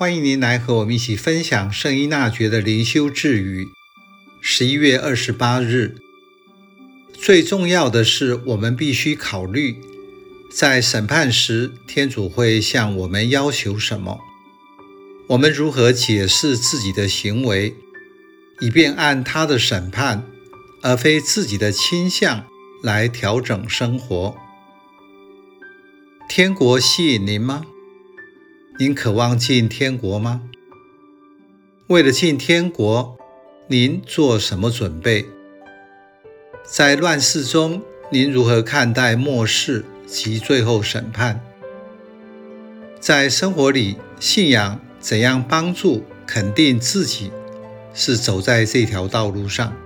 欢迎您来和我们一起分享圣依纳爵的灵修智语。十一月二十八日，最重要的是，我们必须考虑，在审判时，天主会向我们要求什么？我们如何解释自己的行为，以便按他的审判，而非自己的倾向来调整生活？天国吸引您吗？您渴望进天国吗？为了进天国，您做什么准备？在乱世中，您如何看待末世及最后审判？在生活里，信仰怎样帮助肯定自己是走在这条道路上？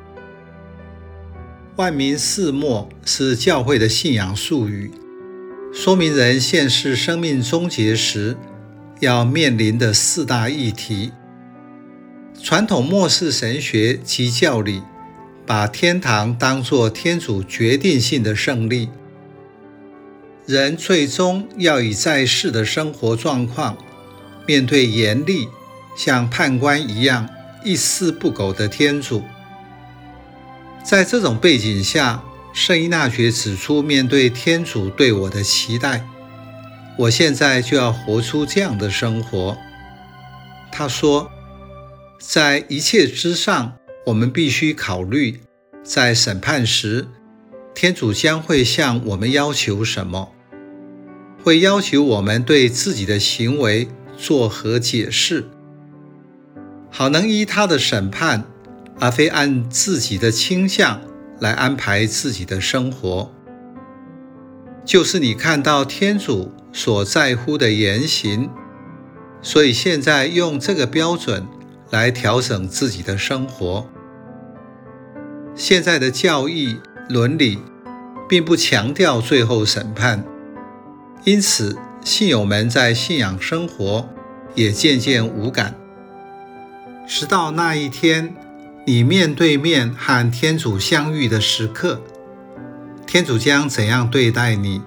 万民四末是教会的信仰术语，说明人现世生命终结时。要面临的四大议题，传统末世神学及教理把天堂当作天主决定性的胜利，人最终要以在世的生活状况面对严厉像判官一样一丝不苟的天主。在这种背景下，圣依纳爵指出，面对天主对我的期待。我现在就要活出这样的生活。他说，在一切之上，我们必须考虑，在审判时，天主将会向我们要求什么？会要求我们对自己的行为作何解释，好能依他的审判，而非按自己的倾向来安排自己的生活。就是你看到天主所在乎的言行，所以现在用这个标准来调整自己的生活。现在的教义伦理并不强调最后审判，因此信友们在信仰生活也渐渐无感。直到那一天，你面对面和天主相遇的时刻。天主将怎样对待你？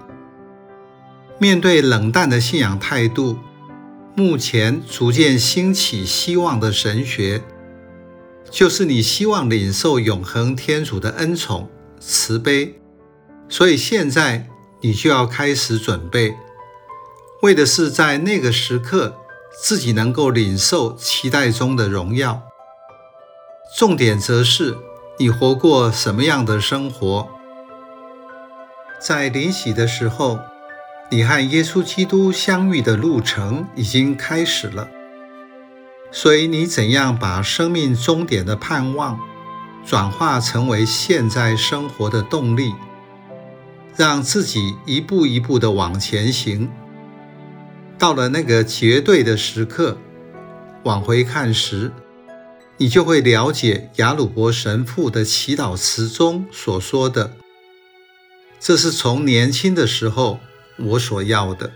面对冷淡的信仰态度，目前逐渐兴起希望的神学，就是你希望领受永恒天主的恩宠、慈悲，所以现在你就要开始准备，为的是在那个时刻自己能够领受期待中的荣耀。重点则是你活过什么样的生活。在临洗的时候，你和耶稣基督相遇的路程已经开始了。所以，你怎样把生命终点的盼望转化成为现在生活的动力，让自己一步一步地往前行。到了那个绝对的时刻，往回看时，你就会了解雅鲁伯神父的祈祷词中所说的。这是从年轻的时候我所要的。